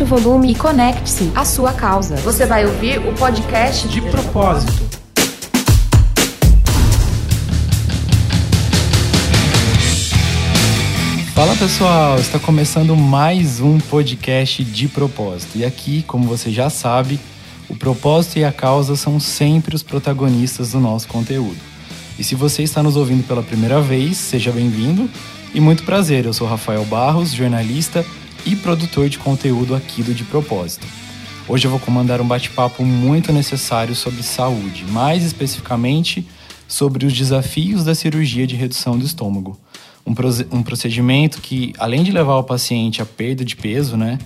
aumente o volume e conecte-se à sua causa. Você vai ouvir o podcast de propósito. Fala pessoal, está começando mais um podcast de propósito. E aqui, como você já sabe, o propósito e a causa são sempre os protagonistas do nosso conteúdo. E se você está nos ouvindo pela primeira vez, seja bem-vindo e muito prazer. Eu sou Rafael Barros, jornalista e produtor de conteúdo aqui do De Propósito. Hoje eu vou comandar um bate-papo muito necessário sobre saúde, mais especificamente sobre os desafios da cirurgia de redução do estômago. Um, um procedimento que, além de levar o paciente à perda de peso, né,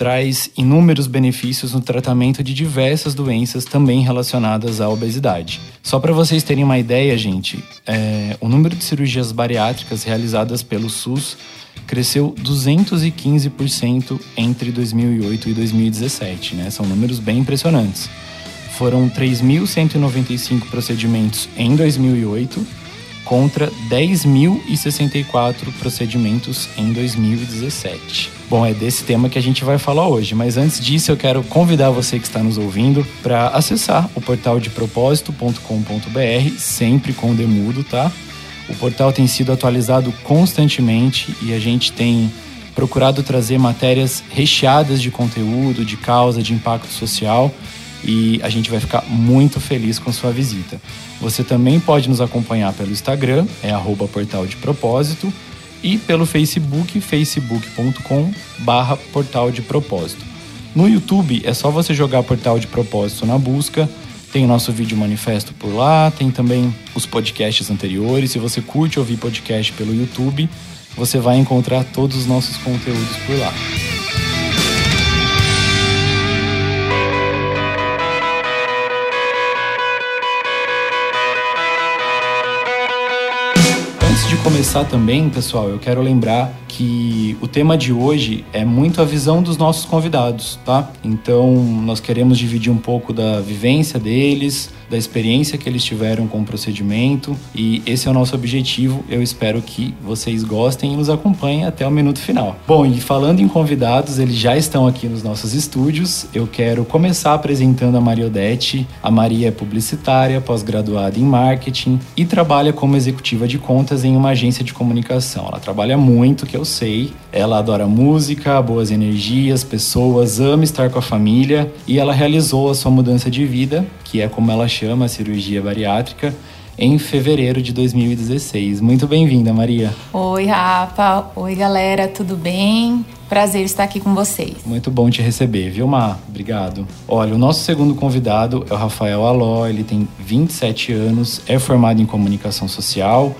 traz inúmeros benefícios no tratamento de diversas doenças também relacionadas à obesidade. Só para vocês terem uma ideia, gente, é, o número de cirurgias bariátricas realizadas pelo SUS cresceu 215% entre 2008 e 2017, né? São números bem impressionantes. Foram 3.195 procedimentos em 2008 contra 10.064 procedimentos em 2017. Bom, é desse tema que a gente vai falar hoje, mas antes disso eu quero convidar você que está nos ouvindo para acessar o portal de propósito.com.br, sempre com o Demudo, tá? O portal tem sido atualizado constantemente e a gente tem procurado trazer matérias recheadas de conteúdo, de causa, de impacto social e a gente vai ficar muito feliz com sua visita. Você também pode nos acompanhar pelo Instagram, é arroba portal de propósito, e pelo Facebook, facebook.com barra portal de propósito. No YouTube é só você jogar portal de propósito na busca, tem o nosso vídeo manifesto por lá, tem também os podcasts anteriores. Se você curte ouvir podcast pelo YouTube, você vai encontrar todos os nossos conteúdos por lá. Começar também, pessoal, eu quero lembrar que o tema de hoje é muito a visão dos nossos convidados, tá? Então, nós queremos dividir um pouco da vivência deles, da experiência que eles tiveram com o procedimento e esse é o nosso objetivo. Eu espero que vocês gostem e nos acompanhem até o minuto final. Bom, e falando em convidados, eles já estão aqui nos nossos estúdios. Eu quero começar apresentando a Maria Odete. A Maria é publicitária, pós-graduada em marketing e trabalha como executiva de contas em uma agência de comunicação. Ela trabalha muito, que eu sei. Ela adora música, boas energias, pessoas, ama estar com a família e ela realizou a sua mudança de vida que é como ela chama a cirurgia bariátrica, em fevereiro de 2016. Muito bem-vinda, Maria. Oi, Rafa. Oi, galera, tudo bem? Prazer estar aqui com vocês. Muito bom te receber, viu, Mar? Obrigado. Olha, o nosso segundo convidado é o Rafael Aló, ele tem 27 anos, é formado em comunicação social,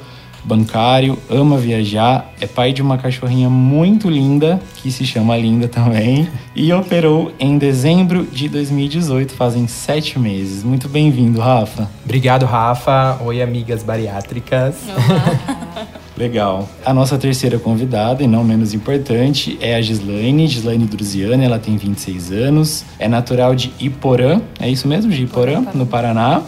bancário, ama viajar, é pai de uma cachorrinha muito linda, que se chama Linda também, e operou em dezembro de 2018, fazem sete meses. Muito bem-vindo, Rafa. Obrigado, Rafa. Oi, amigas bariátricas. Legal. A nossa terceira convidada, e não menos importante, é a Gislaine, Gislaine Druziana, ela tem 26 anos, é natural de Iporã, é isso mesmo, de Iporã, no Paraná.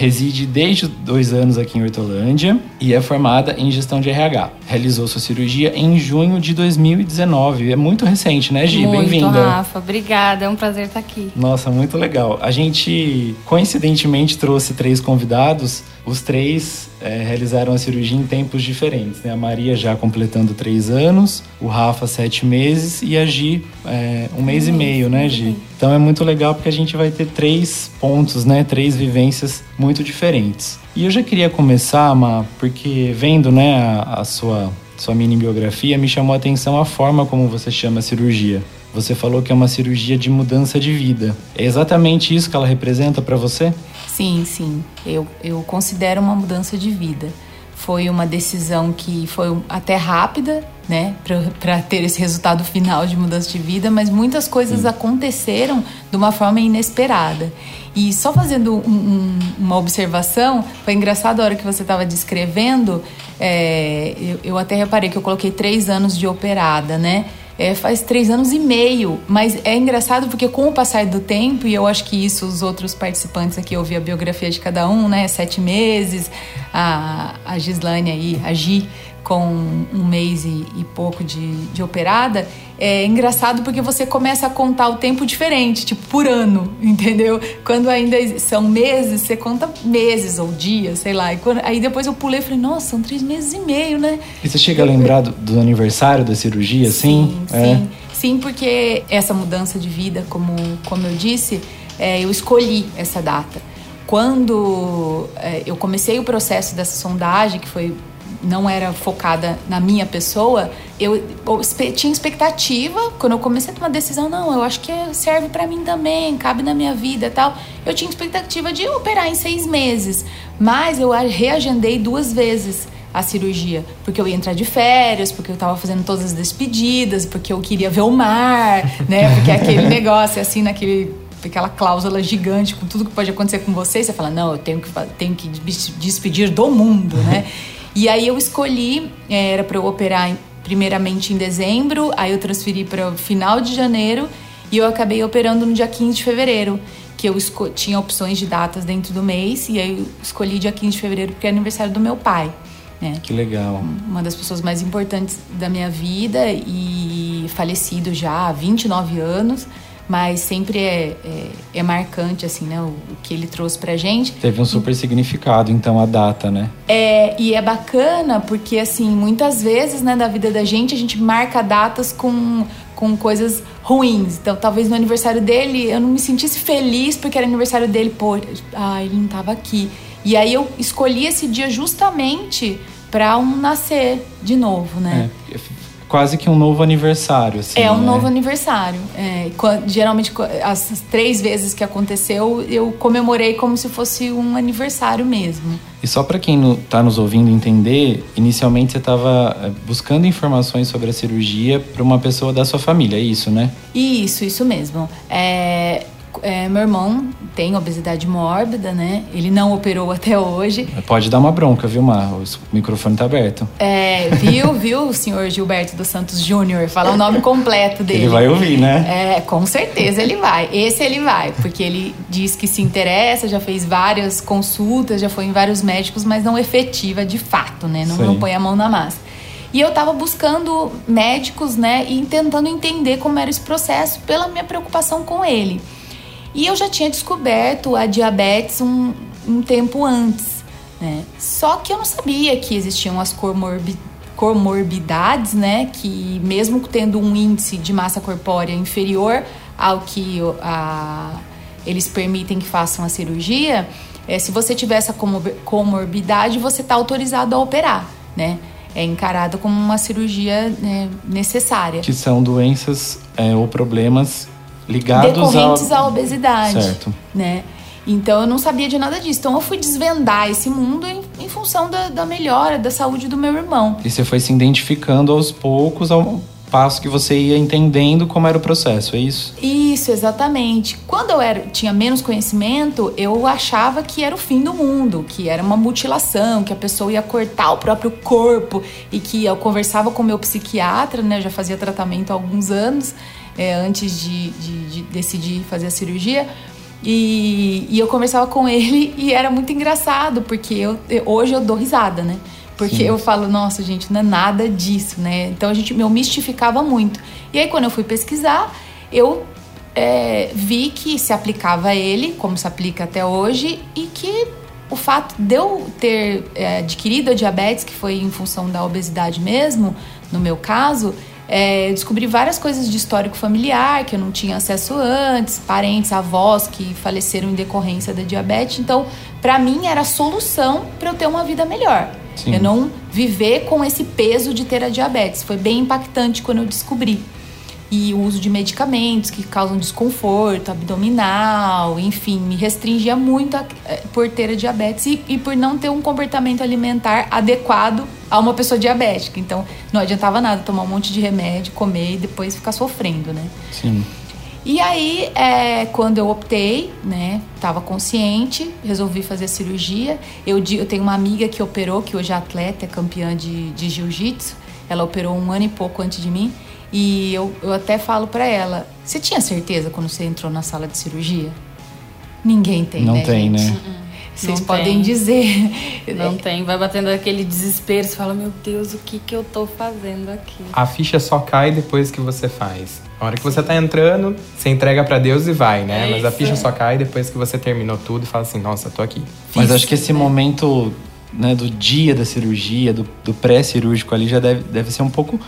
Reside desde dois anos aqui em Hortolândia e é formada em gestão de RH. Realizou sua cirurgia em junho de 2019. É muito recente, né, Gi? Bem-vinda. Rafa. Obrigada. É um prazer estar aqui. Nossa, muito legal. A gente, coincidentemente, trouxe três convidados os três é, realizaram a cirurgia em tempos diferentes. Né? A Maria já completando três anos, o Rafa sete meses e a Gi é, um mês e meio, né, Gi? Então é muito legal porque a gente vai ter três pontos, né? Três vivências muito diferentes. E eu já queria começar, Ma, porque vendo né, a, a sua, sua mini biografia, me chamou a atenção a forma como você chama a cirurgia. Você falou que é uma cirurgia de mudança de vida. É exatamente isso que ela representa para você? Sim, sim. Eu, eu considero uma mudança de vida. Foi uma decisão que foi até rápida, né, para ter esse resultado final de mudança de vida, mas muitas coisas sim. aconteceram de uma forma inesperada. E só fazendo um, um, uma observação, foi engraçado a hora que você estava descrevendo, é, eu, eu até reparei que eu coloquei três anos de operada, né? É, faz três anos e meio. Mas é engraçado porque com o passar do tempo, e eu acho que isso os outros participantes aqui, eu a biografia de cada um, né? Sete meses, a, a Gislane aí, a Gi, com um mês e, e pouco de, de operada, é engraçado porque você começa a contar o tempo diferente, tipo por ano, entendeu? Quando ainda são meses, você conta meses ou dias, sei lá. Quando, aí depois eu pulei e falei, nossa, são três meses e meio, né? E você chega a lembrar do, do aniversário da cirurgia, assim? Sim, é. sim. Sim, porque essa mudança de vida, como, como eu disse, é, eu escolhi essa data. Quando é, eu comecei o processo dessa sondagem, que foi não era focada na minha pessoa, eu, eu, tinha expectativa, quando eu comecei a tomar decisão, não, eu acho que serve para mim também, cabe na minha vida e tal. Eu tinha expectativa de operar em seis meses, mas eu reagendei duas vezes a cirurgia, porque eu ia entrar de férias, porque eu estava fazendo todas as despedidas, porque eu queria ver o mar, né? Porque aquele negócio assim, naquele aquela cláusula gigante com tudo que pode acontecer com você, você fala, não, eu tenho que, tenho que despedir do mundo, né? E aí eu escolhi, é, era para eu operar primeiramente em dezembro, aí eu transferi para o final de janeiro e eu acabei operando no dia 15 de fevereiro, que eu tinha opções de datas dentro do mês e aí eu escolhi dia 15 de fevereiro porque é aniversário do meu pai. Né? Que legal. Uma das pessoas mais importantes da minha vida e falecido já há 29 anos mas sempre é, é, é, marcante, assim, né? O, o, que ele trouxe pra gente. Teve um super significado, então, a data, né? É, e é bacana porque, assim, muitas vezes, né, da vida da gente, a gente marca datas com, com coisas ruins. Então, talvez no aniversário dele eu não me sentisse feliz porque era aniversário dele, pô, ah, ele não tava aqui. E aí eu escolhi esse dia justamente para um nascer de novo, né? É, quase que um novo aniversário. Assim, é um né? novo aniversário. É, geralmente, as três vezes que aconteceu, eu comemorei como se fosse um aniversário mesmo. E só para quem está nos ouvindo entender, inicialmente você estava é, buscando informações sobre a cirurgia para uma pessoa da sua família, é isso, né? Isso, isso mesmo. É, é, meu irmão tem obesidade mórbida, né? Ele não operou até hoje. Pode dar uma bronca, viu, Mar? O microfone tá aberto. É, viu, viu, o senhor Gilberto dos Santos Júnior? Falar o nome completo dele. Ele vai ouvir, né? É, com certeza ele vai. Esse ele vai, porque ele diz que se interessa, já fez várias consultas, já foi em vários médicos, mas não efetiva de fato, né? Não, não põe a mão na massa. E eu estava buscando médicos, né, e tentando entender como era esse processo pela minha preocupação com ele. E eu já tinha descoberto a diabetes um, um tempo antes, né? Só que eu não sabia que existiam as comorbi comorbidades, né? Que mesmo tendo um índice de massa corpórea inferior ao que a, eles permitem que façam a cirurgia, é, se você tiver essa comorbidade, você está autorizado a operar, né? É encarado como uma cirurgia né, necessária. Que são doenças é, ou problemas ligados decorrentes à obesidade, certo. né? Então eu não sabia de nada disso. Então eu fui desvendar esse mundo em, em função da, da, melhora da saúde do meu irmão. E você foi se identificando aos poucos ao passo que você ia entendendo como era o processo, é isso? Isso, exatamente. Quando eu era, tinha menos conhecimento, eu achava que era o fim do mundo, que era uma mutilação, que a pessoa ia cortar o próprio corpo e que eu conversava com meu psiquiatra, né? Eu já fazia tratamento há alguns anos é, antes de, de, de, decidir fazer a cirurgia. E, e, eu conversava com ele e era muito engraçado, porque eu, hoje eu dou risada, né? Porque Sim. eu falo, nossa, gente, não é nada disso, né? Então a gente me mistificava muito. E aí, quando eu fui pesquisar, eu é, vi que se aplicava a ele, como se aplica até hoje, e que o fato de eu ter é, adquirido a diabetes, que foi em função da obesidade mesmo, no meu caso, é, descobri várias coisas de histórico familiar que eu não tinha acesso antes, parentes, avós que faleceram em decorrência da diabetes. Então, para mim era a solução para eu ter uma vida melhor. Sim. Eu não viver com esse peso de ter a diabetes. Foi bem impactante quando eu descobri e o uso de medicamentos que causam desconforto abdominal, enfim, me restringia muito a, eh, por ter a diabetes e, e, por não ter um comportamento alimentar adequado a uma pessoa diabética. Então, não adiantava nada tomar um monte de remédio, comer e depois ficar sofrendo, né? Sim. E aí, é, quando eu optei, né, tava consciente, resolvi fazer a cirurgia. Eu, eu tenho uma amiga que operou, que hoje é atleta, é campeã de, de jiu-jitsu. Ela operou um ano e pouco antes de mim. E eu, eu até falo para ela: você tinha certeza quando você entrou na sala de cirurgia? Ninguém tem, Não né? tem, gente? né? Vocês Não podem tem. dizer. Não tem, vai batendo aquele desespero, você fala, meu Deus, o que que eu tô fazendo aqui? A ficha só cai depois que você faz. A hora que você tá entrando, você entrega pra Deus e vai, né? É Mas a ficha é. só cai depois que você terminou tudo e fala assim, nossa, tô aqui. Mas acho que esse momento né, do dia da cirurgia, do, do pré-cirúrgico ali, já deve, deve ser um pouco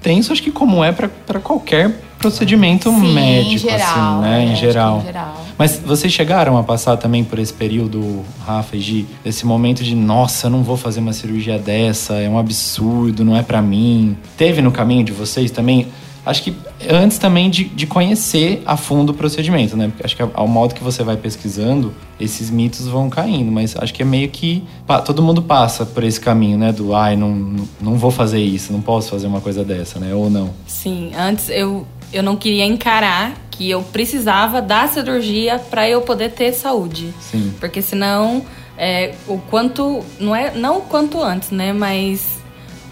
tenso, acho que como é para qualquer procedimento Sim, médico, em geral, assim, né? é, em que geral. em geral. Mas vocês chegaram a passar também por esse período, Rafa e Gi, esse momento de, nossa, eu não vou fazer uma cirurgia dessa, é um absurdo, não é pra mim. Teve no caminho de vocês também? Acho que antes também de, de conhecer a fundo o procedimento, né? Porque acho que ao modo que você vai pesquisando, esses mitos vão caindo. Mas acho que é meio que. Todo mundo passa por esse caminho, né? Do ai, não, não- vou fazer isso, não posso fazer uma coisa dessa, né? Ou não. Sim, antes eu, eu não queria encarar que eu precisava da cirurgia pra eu poder ter saúde. Sim. Porque senão, é, o quanto. Não é não o quanto antes, né? Mas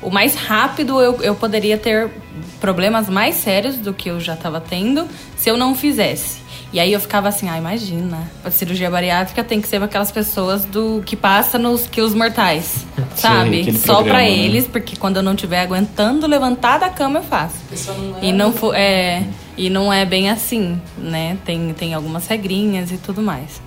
o mais rápido eu, eu poderia ter problemas mais sérios do que eu já tava tendo se eu não fizesse. E aí eu ficava assim, ah, imagina, a cirurgia bariátrica tem que ser para aquelas pessoas do que passa nos quilos mortais, sabe? aquele Só pra né? eles, porque quando eu não estiver aguentando levantar da cama eu faço. E não fo- é e não é bem assim, né? Tem tem algumas regrinhas e tudo mais.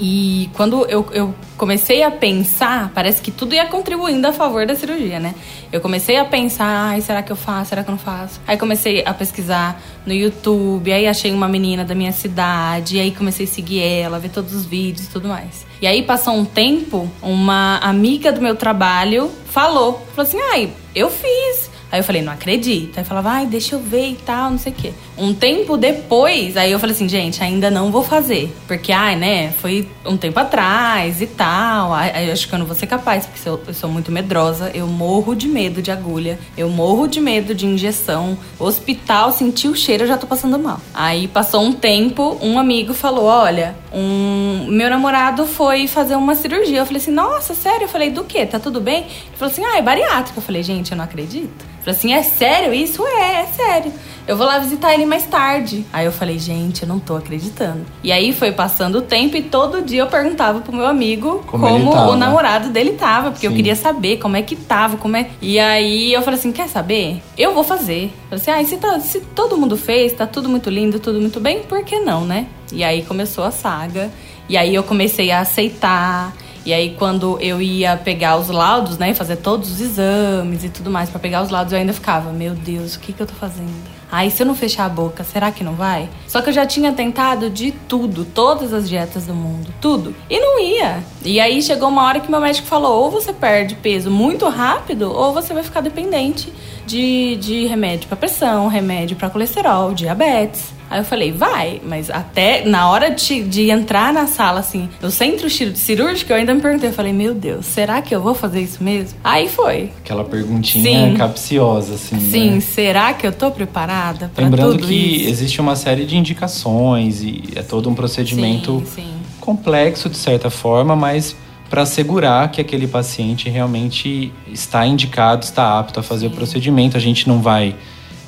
E quando eu, eu comecei a pensar, parece que tudo ia contribuindo a favor da cirurgia, né? Eu comecei a pensar, ai, será que eu faço? Será que eu não faço? Aí comecei a pesquisar no YouTube, aí achei uma menina da minha cidade, aí comecei a seguir ela, ver todos os vídeos e tudo mais. E aí passou um tempo, uma amiga do meu trabalho falou, falou assim, ai, eu fiz. Aí eu falei, não acredito. Aí falava, ai, deixa eu ver e tal, não sei o quê. Um tempo depois, aí eu falei assim, gente, ainda não vou fazer. Porque, ai, né, foi um tempo atrás e tal. Aí eu acho que eu não vou ser capaz, porque eu, eu sou muito medrosa. Eu morro de medo de agulha. Eu morro de medo de injeção. Hospital, senti o cheiro, eu já tô passando mal. Aí passou um tempo, um amigo falou, olha, um meu namorado foi fazer uma cirurgia. Eu falei assim, nossa, sério? Eu falei, do quê? Tá tudo bem? Ele falou assim, ah, é bariátrica. Eu falei, gente, eu não acredito. Falei assim, é sério isso? É, é sério. Eu vou lá visitar ele mais tarde. Aí eu falei, gente, eu não tô acreditando. E aí foi passando o tempo e todo dia eu perguntava pro meu amigo Como como, o namorado dele tava, porque eu Sim. queria saber como é que tava, como é. E aí eu falei assim, quer saber? Eu vou fazer. Eu falei assim, ah, se, tá- se todo mundo fez, tá tudo muito lindo, tudo muito bem, por que não, né? E aí começou a saga. E aí eu comecei a aceitar. E aí, quando eu ia pegar os laudos, né, fazer todos os exames e tudo mais pra pegar os laudos, eu ainda ficava, meu Deus, o que que eu tô fazendo? Ai, se eu não fechar a boca, será que não vai? Só que eu já tinha tentado de tudo, todas as dietas do mundo, tudo. E não ia. E aí chegou uma hora que meu médico falou: ou você perde peso muito rápido, ou você vai ficar dependente de, de remédio pra pressão, remédio pra colesterol, diabetes. Aí eu falei, vai, mas até na hora de, de entrar na sala, assim, no centro cir- cirúrgico, eu ainda me perguntei, eu falei, meu Deus, será que eu vou fazer isso mesmo? Aí foi. Aquela perguntinha Sim. capciosa, assim. Sim, né? será que eu tô preparada pra Lembrando tudo que isso? existe uma série de indicações e é todo um procedimento Sim, sim. complexo de certa forma, mas para assegurar que aquele paciente realmente está indicado, está apto a fazer o procedimento. A gente não vai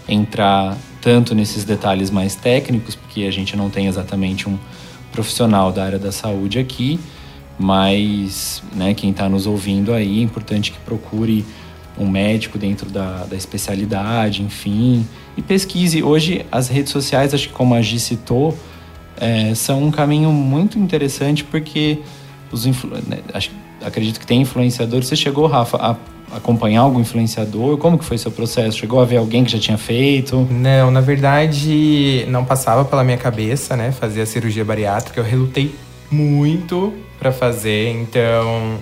entrar tanto nesses detalhes mais técnicos, porque a gente não tem exatamente um profissional da área da saúde aqui, mas né, quem está nos ouvindo aí, é importante que procure um médico dentro da, da especialidade, enfim, e pesquise. Hoje, as redes sociais, acho que como a Gi citou, é, são um caminho muito interessante porque os influ... né, acredito que tem influenciadores. Você chegou, Rafa, a acompanhar algum influenciador? Como que foi seu processo? Chegou a ver alguém que já tinha feito? Não, na verdade, não passava pela minha cabeça, né, fazer a cirurgia bariátrica. Eu relutei muito pra fazer, então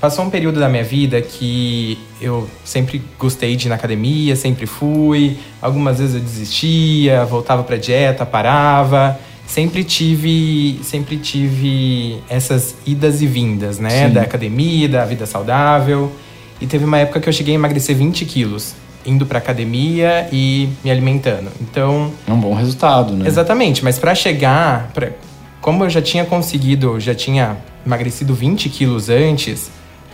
passou um período da minha vida que eu sempre gostei de ir na academia, sempre fui. Algumas vezes eu desistia, voltava pra dieta, parava. Sempre tive, sempre tive essas idas e vindas, né, Sim. da academia, da vida saudável. E teve uma época que eu cheguei a emagrecer 20 quilos, indo pra academia e me alimentando. Então, É um bom resultado, né? Exatamente, mas para chegar, pra, como eu já tinha conseguido, já tinha emagrecido 20 quilos antes,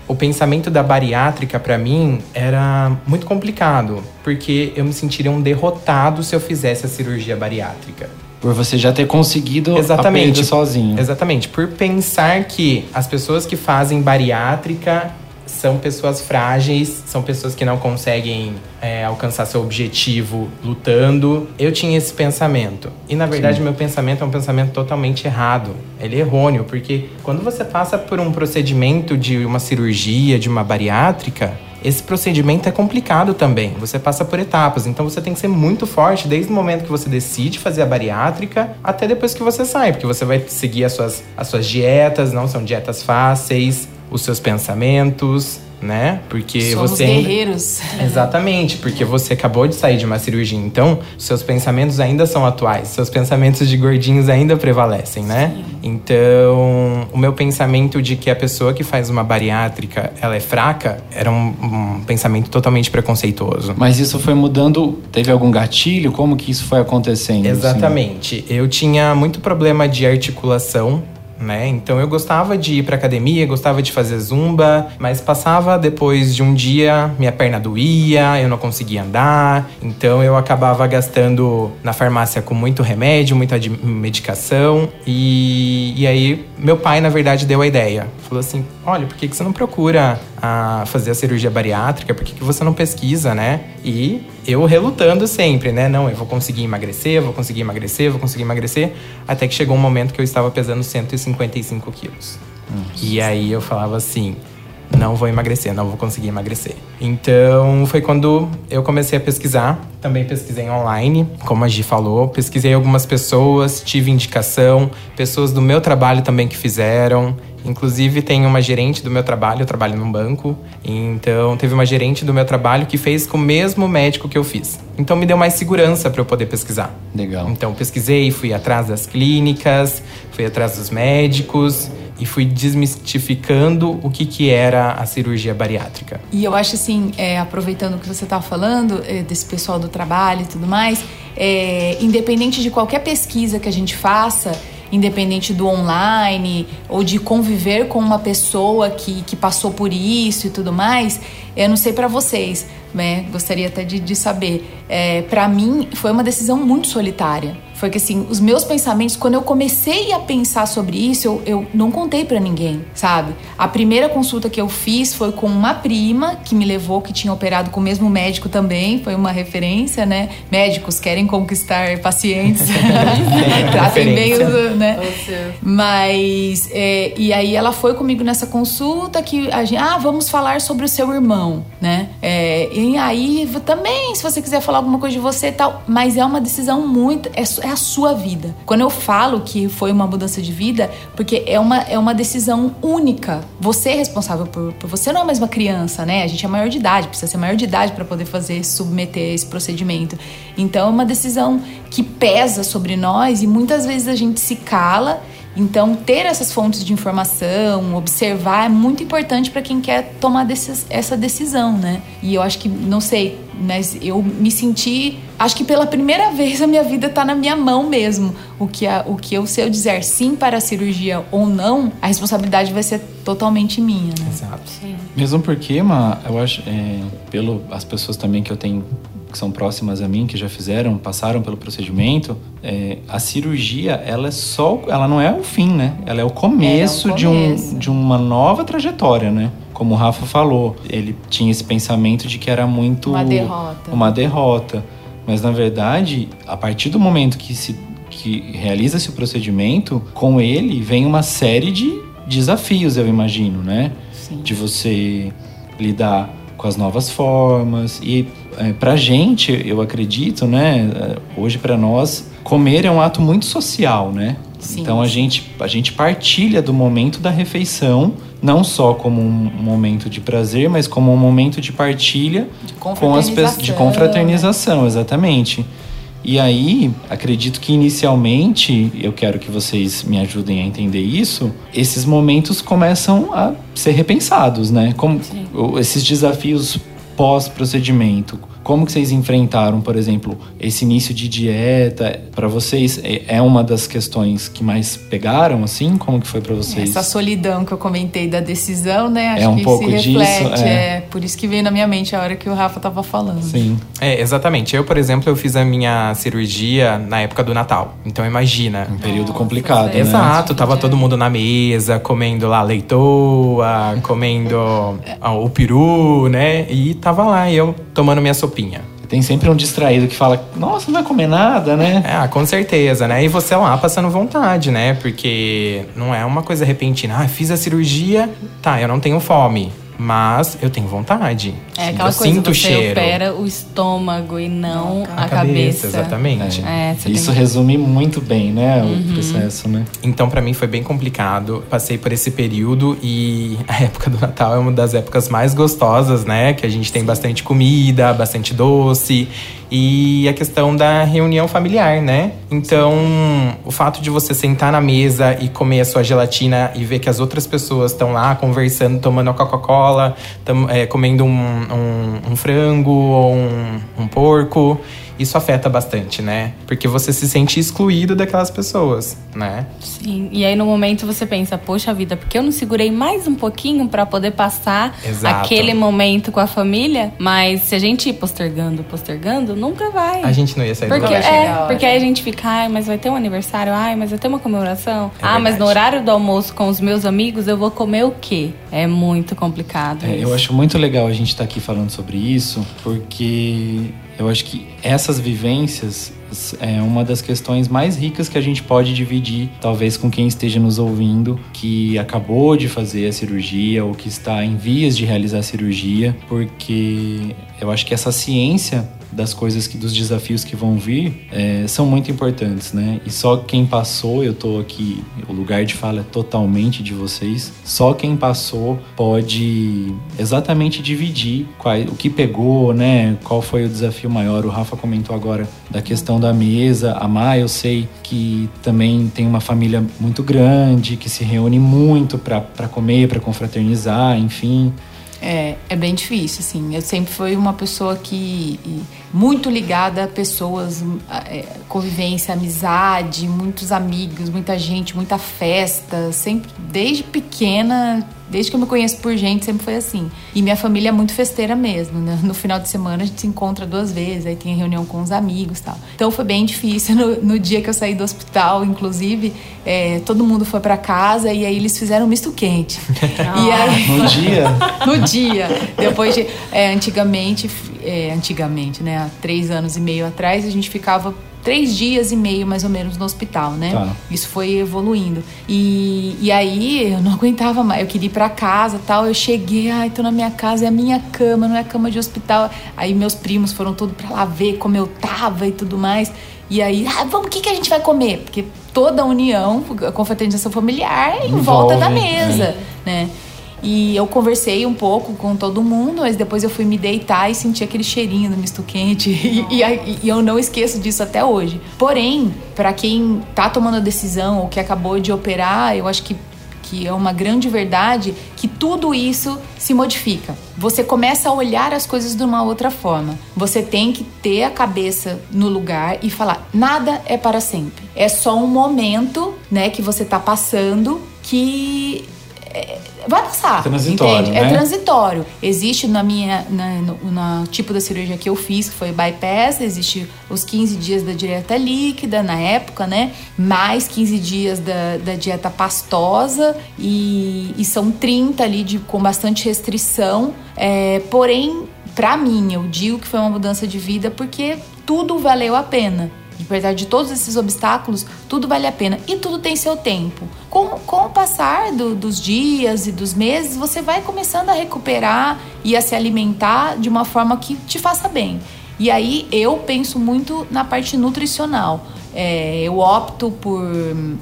o pensamento da bariátrica para mim era muito complicado, porque eu me sentiria um derrotado se eu fizesse a cirurgia bariátrica. Por você já ter conseguido Exatamente. sozinho. Exatamente. Por pensar que as pessoas que fazem bariátrica são pessoas frágeis, são pessoas que não conseguem é, alcançar seu objetivo lutando. Eu tinha esse pensamento. E na verdade, Sim. meu pensamento é um pensamento totalmente errado. Ele é errôneo, porque quando você passa por um procedimento de uma cirurgia, de uma bariátrica, esse procedimento é complicado também. Você passa por etapas, então você tem que ser muito forte desde o momento que você decide fazer a bariátrica até depois que você sai, porque você vai seguir as suas, as suas dietas, não são dietas fáceis, os seus pensamentos, né? Porque Somos você ainda- guerreiros. Exatamente, porque você acabou de sair de uma cirurgia, então seus pensamentos ainda são atuais, seus pensamentos de gordinhos ainda prevalecem, né? Então, o meu pensamento de que a pessoa que faz uma bariátrica ela é fraca era um, um pensamento totalmente preconceituoso. Mas isso foi mudando. Teve algum gatilho? Como que isso foi acontecendo? assim? Exatamente. Eu tinha muito problema de articulação. Né? Então eu gostava de ir pra academia, gostava de fazer zumba, mas passava depois de um dia, minha perna doía, eu não conseguia andar, então eu acabava gastando na farmácia com muito remédio, muita medicação. E, e aí meu pai, na verdade, deu a ideia. Falou assim: olha, por que, que você não procura a fazer a cirurgia bariátrica? Por que, que você não pesquisa, né? E eu relutando sempre, né? Não, eu vou conseguir emagrecer, eu vou conseguir emagrecer, eu vou conseguir emagrecer. Até que chegou um momento que eu estava pesando 155 quilos. E aí eu falava assim: não vou emagrecer, não vou conseguir emagrecer. Então foi quando eu comecei a pesquisar. Também pesquisei online, como a Gi falou. Pesquisei algumas pessoas, tive indicação, pessoas do meu trabalho também que fizeram. Inclusive, tem uma gerente do meu trabalho, eu trabalho num banco. Então, teve uma gerente do meu trabalho que fez com o mesmo médico que eu fiz. Então, me deu mais segurança para eu poder pesquisar. Legal. Então, pesquisei, fui atrás das clínicas, fui atrás dos médicos e fui desmistificando o que, que era a cirurgia bariátrica. E eu acho assim, é, aproveitando o que você estava falando, é, desse pessoal do trabalho e tudo mais, é, independente de qualquer pesquisa que a gente faça, independente do online ou de conviver com uma pessoa que, que passou por isso e tudo mais, eu não sei pra vocês, né? Gostaria até de, de saber. É, para mim, foi uma decisão muito solitária. Foi que assim, os meus pensamentos, quando eu comecei a pensar sobre isso, eu, eu não contei pra ninguém, sabe? A primeira consulta que eu fiz foi com uma prima que me levou, que tinha operado com o mesmo médico também, foi uma referência, né? Médicos querem conquistar pacientes. Tratem bem os, né? Mas, é, e aí ela foi comigo nessa consulta que a gente, ah, vamos falar sobre o seu irmão, né? É, e aí também, se você quiser falar alguma coisa de você e tal, mas é uma decisão muito, é, é a sua vida. Quando eu falo que foi uma mudança de vida, porque é uma, é uma decisão única. Você é responsável por, por você, não é mais uma criança, né? A gente é maior de idade, precisa ser maior de idade para poder fazer, submeter esse procedimento. Então é uma decisão que pesa sobre nós e muitas vezes a gente se cala. Então, ter essas fontes de informação, observar, é muito importante para quem quer tomar desses- essa decisão, né? E eu acho que, não sei, mas eu me senti. Acho que pela primeira vez a minha vida tá na minha mão mesmo. O que, a, o que eu, se eu dizer sim para a cirurgia ou não, a responsabilidade vai ser totalmente minha, né? Exato. Mesmo porque, Ma, eu acho, é, pelo as pessoas também que eu tenho que são próximas a mim, que já fizeram, passaram pelo procedimento, é, a cirurgia, ela é só, ela não é o fim, né? Ela é o começo, De, começo. um, de uma nova trajetória, né? Como o Rafa falou, ele tinha esse pensamento de que era muito Uma derrota. uma derrota. Mas na verdade, a partir do momento que se que realiza-se o procedimento, com ele vem uma série de desafios, eu imagino, né? Sim. De você lidar com as novas formas e é, pra gente, eu acredito, né, é, hoje pra nós, comer é um ato muito social, né? Sim. Então a gente a gente partilha do momento da refeição, não só como um momento de prazer, mas como um momento de partilha De com as pessoas de confraternização, exatamente. E aí, acredito que inicialmente, eu quero que vocês me ajudem a entender isso, esses momentos começam a ser repensados, né? Como o- esses desafios pós-procedimento. Como que vocês enfrentaram, por exemplo, esse início de dieta? Para vocês é, é uma das questões que mais pegaram, assim? Como que foi para vocês? Essa solidão que eu comentei da decisão, né? Acho É um que pouco se reflete. disso, é. é. por isso que veio na minha mente a hora que o Rafa tava falando. Sim. É, exatamente. Eu, por exemplo, eu fiz a minha cirurgia na época do Natal. Então imagina. Um período Nossa, complicado, né? Exato, tava todo mundo na mesa, comendo lá leitoa, comendo ah, o peru, né? E tava lá eu tomando minha sopinha. Tem sempre um distraído que fala, nossa, não vai comer nada, né? É, ah, com certeza, né? E você lá passando vontade, né? Porque não é uma coisa repentina. Ah, fiz a cirurgia, tá, eu não tenho fome. Mas eu tenho vontade. É aquela eu coisa, sinto o você cheiro. opera o estômago e não, A a, cabeça. Exatamente. É, você Isso tem... resume muito bem, né, Uhum. o processo, né? Então, pra mim foi bem complicado. Passei por esse período e a época do Natal é uma das épocas mais gostosas, né? Que a gente tem bastante comida, bastante doce e a questão da reunião familiar, né? Então, o fato de você sentar na mesa e comer a sua gelatina e ver que as outras pessoas estão lá conversando, tomando a Coca-Cola, tam- é, comendo um, um- um frango ou um, um porco, isso afeta bastante, né? Porque você se sente excluído daquelas pessoas, né? Sim, e aí no momento você pensa, poxa vida, porque eu não segurei mais um pouquinho pra poder passar Exato. aquele momento com a família? Mas se a gente ir postergando, postergando, nunca vai. A gente não ia sair do Porque, vai lugar. é, porque aí a gente fica, ai, mas vai ter um aniversário, ai, mas vai ter uma comemoração. É ah, mas no verdade. horário do almoço com os meus amigos eu vou comer o quê? É muito complicado. É, isso. eu acho muito legal a gente estar aqui falando sobre isso, porque eu acho que essas vivências é uma das questões mais ricas que a gente pode dividir, talvez com quem esteja nos ouvindo, que acabou de fazer a cirurgia ou que está em vias de realizar a cirurgia, porque eu acho que essa ciência das coisas que dos desafios que vão vir é, são muito importantes, né? E só quem passou, eu tô aqui, o lugar de fala é totalmente de vocês. Só quem passou pode exatamente dividir qual, o que pegou, né? Qual foi o desafio maior? O Rafa comentou agora da questão da mesa. A Má, eu sei que também tem uma família muito grande, que se reúne muito para comer, para confraternizar, enfim. É, é bem difícil, assim. Eu sempre fui uma pessoa que muito ligada a pessoas, é, convivência, amizade, muitos amigos, muita gente, muita festa. Sempre, desde pequena, desde que eu me conheço por gente, sempre foi assim. E minha família é muito festeira mesmo, né? No final de semana a gente se encontra duas vezes, aí tem reunião com os amigos e tal. Então foi bem difícil. No, no dia que eu saí do hospital, inclusive, é, todo mundo foi para casa e aí eles fizeram um misto quente. e aí, No dia, no dia. Depois de. é, antigamente, é, antigamente, né? Há três anos e meio atrás, a gente ficava três dias e meio, mais ou menos, no hospital, né? Tá. Isso foi evoluindo. E, e aí eu não aguentava mais. Eu queria ir pra casa tal. Eu cheguei, ai, tô na minha casa, é a minha cama, não é cama de hospital. Aí meus primos foram todos pra lá ver como eu tava e tudo mais. E aí, ah, vamos, o que, que a gente vai comer? Porque toda a união, a confraternização familiar é em volta da Envolve, mesa, né? E eu conversei um pouco com todo mundo, mas depois eu fui me deitar e senti aquele cheirinho do misto quente. E, e e eu não esqueço disso até hoje. Porém, para quem tá tomando a decisão ou que acabou de operar, eu acho que, que é uma grande verdade que tudo isso se modifica. Você começa a olhar as coisas de uma outra forma. Você tem que ter a cabeça no lugar e falar: nada é para sempre. É só um momento, né, que você tá passando que é, vai passar. Transitório, entende? É né? transitório. Existe na minha na, no tipo da cirurgia que eu fiz, que foi bypass, existe os 15 dias da dieta líquida na época, né? Mais 15 dias da, da dieta pastosa e, e são 30 ali de, com bastante restrição. É, porém, pra mim, eu digo que foi uma mudança de vida porque tudo valeu a pena. Apesar de todos esses obstáculos, tudo vale a pena e tudo tem seu tempo. Com, com o passar do- dos dias e dos meses, você vai começando a recuperar e a se alimentar de uma forma que te faça bem. E aí eu penso muito na parte nutricional. É, eu opto por,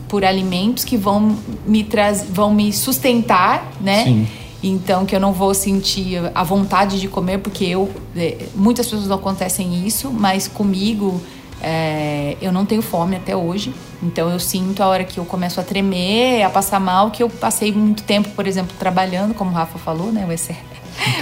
por alimentos que vão me, traz, vão me sustentar, né? Sim. Então, que eu não vou sentir a vontade de comer, porque eu. é, Muitas pessoas não acontecem isso, mas comigo é, eu não tenho fome até hoje. Então, eu sinto a hora que eu começo a tremer, a passar mal, que eu passei muito tempo, por exemplo, trabalhando, como o Rafa falou, né? O excesso,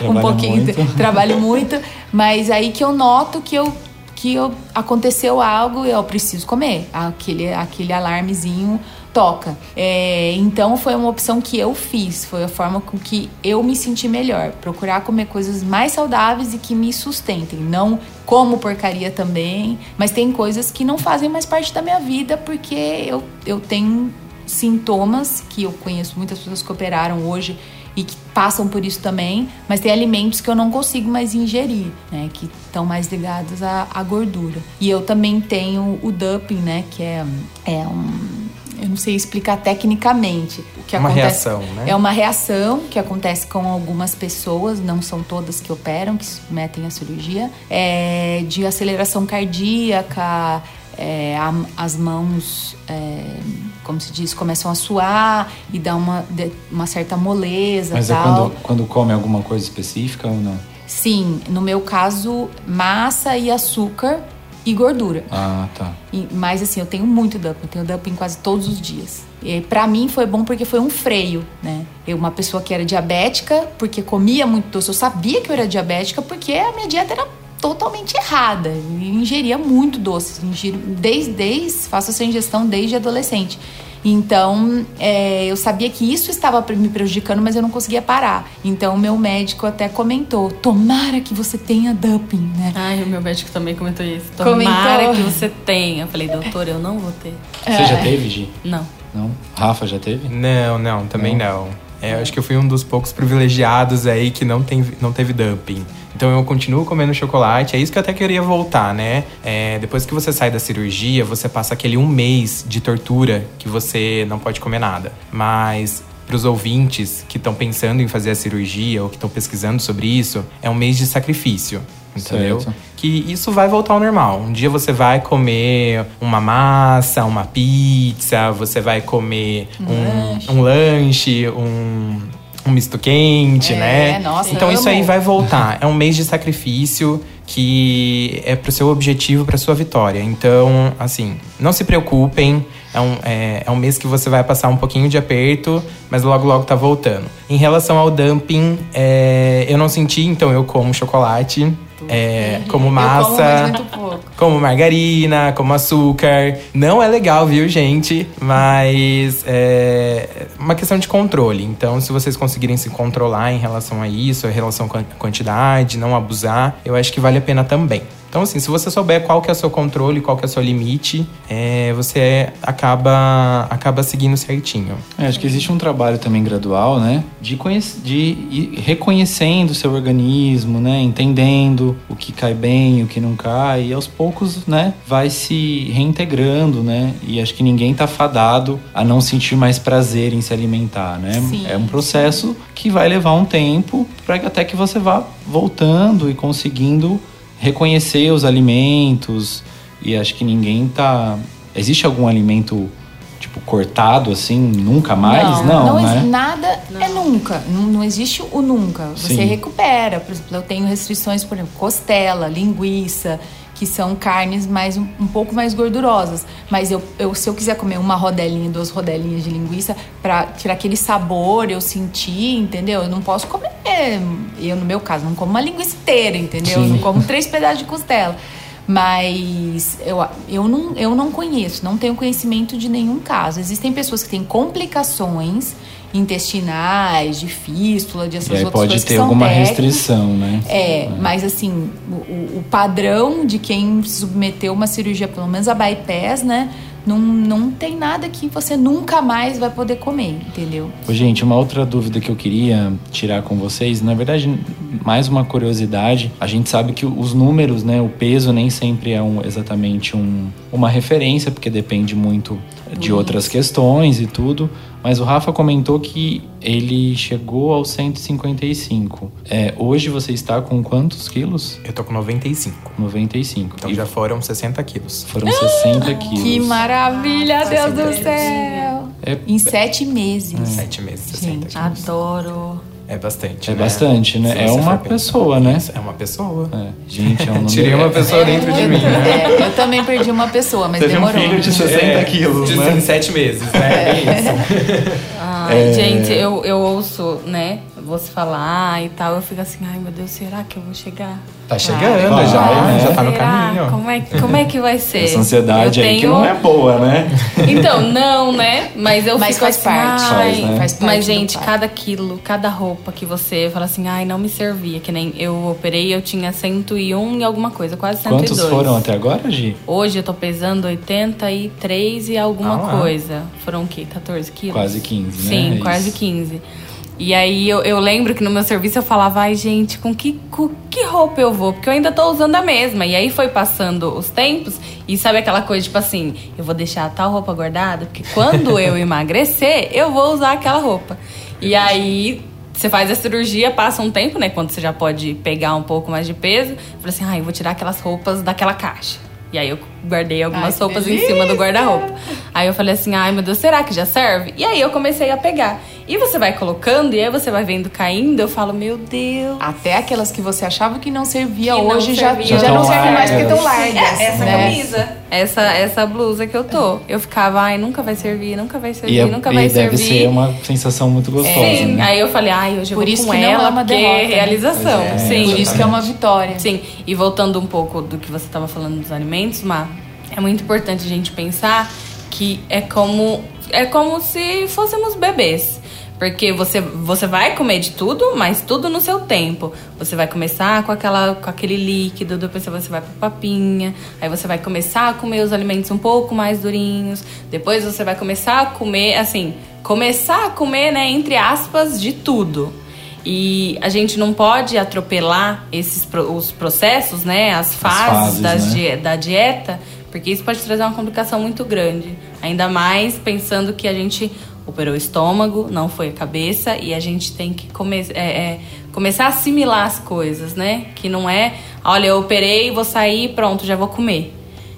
um pouquinho, muito. trabalho muito, mas aí que eu noto que eu que eu, aconteceu algo e eu preciso comer. Aquele, aquele alarmezinho toca. É, então foi uma opção que eu fiz, foi a forma com que eu me senti melhor. Procurar comer coisas mais saudáveis e que me sustentem. Não como porcaria também, mas tem coisas que não fazem mais parte da minha vida porque eu, eu tenho sintomas que eu conheço muitas pessoas que operaram hoje e que passam por isso também, mas tem alimentos que eu não consigo mais ingerir, né, que estão mais ligados à, à, gordura. E eu também tenho o dumping, né, que é, é um eu não sei explicar tecnicamente o que uma acontece. Reação, né? É uma reação que acontece com algumas pessoas, não são todas que operam, que submetem a cirurgia, é de aceleração cardíaca, é, as mãos, é, como se diz, começam a suar e dá uma, uma certa moleza. Mas tal. é quando, quando come alguma coisa específica ou não? Sim, no meu caso, massa e açúcar e gordura. Ah, tá. E, mas assim, eu tenho muito dumping, eu tenho dumping quase todos os dias. E para mim foi bom porque foi um freio, né? Eu, uma pessoa que era diabética, porque comia muito doce, eu sabia que eu era diabética porque a minha dieta era totalmente errada. Eu ingeria muito doce. Ingiro desde, desde faço essa ingestão desde adolescente. Então, é, eu sabia que isso estava me prejudicando, mas eu não conseguia parar. Então, o meu médico até comentou: tomara que você tenha dumping, né? Ai, o meu médico também comentou isso. Tomara comentou. que você tenha. Eu falei, doutor, eu não vou ter. Você é. já teve, Gi? Não. Não? Rafa já teve? Não, não, também não. não. É, eu acho que eu fui um dos poucos privilegiados aí que não, tem, não teve dumping. Então eu continuo comendo chocolate. É isso que eu até queria voltar, né? É, depois que você sai da cirurgia, você passa aquele um mês de tortura que você não pode comer nada. Mas para os ouvintes que estão pensando em fazer a cirurgia ou que estão pesquisando sobre isso, é um mês de sacrifício. Entendeu? Certo. Que isso vai voltar ao normal. Um dia você vai comer uma massa, uma pizza, você vai comer um, um lanche, um, lanche, um um misto quente, é, né? Nossa, então isso aí vai voltar. É um mês de sacrifício que é pro seu objetivo, pra sua vitória. Então, assim, não se preocupem. É um, é, é um mês que você vai passar um pouquinho de aperto, mas logo, logo tá voltando. Em relação ao dumping, é, eu não senti, então eu como chocolate é, como massa, como, como, margarina, como açúcar. Não é legal, viu, gente? Mas é uma questão de controle. Então, se vocês conseguirem se controlar em relação a isso, em relação à quantidade, não abusar, eu acho que vale a pena também. Então, assim, se você souber qual que é o seu controle, qual que é o seu limite, é, você acaba, acaba seguindo certinho. É, acho que existe um trabalho também gradual, né? De, de ir reconhecendo o seu organismo, né? Entendendo o que cai bem, o que não cai. E aos poucos, né? Vai se reintegrando, né? E acho que ninguém tá fadado a não sentir mais prazer em se alimentar, né? Sim. É um processo que vai levar um tempo para até que você vá voltando e conseguindo reconhecer os alimentos e acho que ninguém tá. Existe algum alimento tipo cortado assim, nunca mais? Não, não, não né? nada é não. é nunca. Não, não, existe o nunca. Você Sim. recupera. Por exemplo, eu tenho restrições, por exemplo, costela, linguiça, que são carnes mais um, um pouco mais gordurosas. Mas eu, eu, se eu quiser comer uma rodelinha, duas rodelinhas de linguiça para tirar aquele sabor, eu sentir, entendeu? Eu não posso comer. Eu no meu caso não como uma linguiça inteira, entendeu? Sim. Eu não como três pedaços de costela. Mas eu, eu, não, eu não conheço, não tenho conhecimento de nenhum caso. Existem pessoas que têm complicações intestinais, de fístula, de essas e aí outras pode coisas ter alguma restrição, né? É, é, mas assim, o, o, padrão de quem submeteu uma cirurgia, pelo menos a bypass, né? Não, não tem nada que você nunca mais vai poder comer, entendeu? Ô, gente, uma outra dúvida que eu queria tirar com vocês, na verdade, mais uma curiosidade. A gente sabe que os números, né, o peso nem sempre é um, exatamente um, uma referência, porque depende muito de outras questões e tudo. Mas o Rafa comentou que ele chegou aos 155. É, hoje você está com quantos quilos? Eu tô com 95. 95. Então e já foram 60 quilos. Foram 60 quilos. Que maravilha, Deus do céu! É, em sete meses. É. Sete meses, 60 Gente, quilos. Adoro. É bastante. É né? bastante, né? é uma pessoa, né? É uma pessoa. É. Gente, é um número. Tirei uma pessoa é, dentro de mim, né? É, eu também perdi uma pessoa, mas Teve demorou. um filho de 60 quilos, de né? Em 7 meses, né? É, isso. Ai, gente, eu, eu ouço, né? Você falar e tal, eu fico assim, ai meu Deus, será que eu vou chegar? Tá chegando Vai, já, né? já tá no Será? caminho. Como é, como é que vai ser? Essa ansiedade Eu aí que não é boa, né? Então, não, né? Mas eu Mas fico faz assim, parte. ai, Faz, né? Faz parte Mas, gente, cada quilo, cada roupa que você fala assim, ai, não me servia. Que nem eu operei, eu tinha 101 e alguma coisa, quase 102. Quantos foram até agora, Gi? Hoje eu tô pesando 83 e alguma Ah coisa. Foram o quê? 14 quilos? Quase 15, né? Sim, É quase isso. 15. E aí eu, eu lembro que no meu serviço eu falava, ai gente, com que, com que roupa eu vou? Porque eu ainda tô usando a mesma. E aí foi passando os tempos e sabe aquela coisa, tipo assim, eu vou deixar tal roupa guardada, porque quando eu emagrecer, eu vou usar aquela roupa. E aí você faz a cirurgia, passa um tempo, né? Quando você já pode pegar um pouco mais de peso. Falei assim, ai, eu vou tirar aquelas roupas daquela caixa. E aí eu guardei algumas Ai, que roupas em delícia! cima do guarda-roupa. Aí eu falei assim, ai meu Deus, será que já serve? E aí eu comecei a pegar. E você vai colocando, e aí você vai vendo caindo, eu falo, meu Deus. Até aquelas que você achava que não servia Que não hoje já, servia. já, não Já serve tão mais porque estão largas. Essa né? camisa, essa, essa blusa que eu tô. Eu ficava, ai, nunca vai servir, nunca vai servir, E, é- nunca e vai deve servir. ser uma sensação muito gostosa, Sim, né? aí eu falei, ai, hoje eu Por vou isso com que não ela, é uma porque derrota, né? realização. É, sim. Por isso que é uma vitória. Sim, e voltando um pouco do que você estava falando dos alimentos, Má, é muito importante a gente pensar que é como é como se fôssemos bebês. Porque você, você vai comer de tudo, mas tudo no seu tempo. Você vai começar com, aquela, com aquele líquido, depois você vai pra papinha, aí você vai começar a comer os alimentos um pouco mais durinhos, depois você vai começar a comer, assim, começar a comer, né, entre aspas, de tudo. E a gente não pode atropelar esses os processos, né? As fases, fases, das né? da dieta, porque isso pode trazer uma complicação muito grande. Ainda mais pensando que a gente operou o estômago, não foi a cabeça, e a gente tem que come é, é, começar a assimilar as coisas, né? Que não é, olha, eu operei, vou sair, pronto, já vou comer.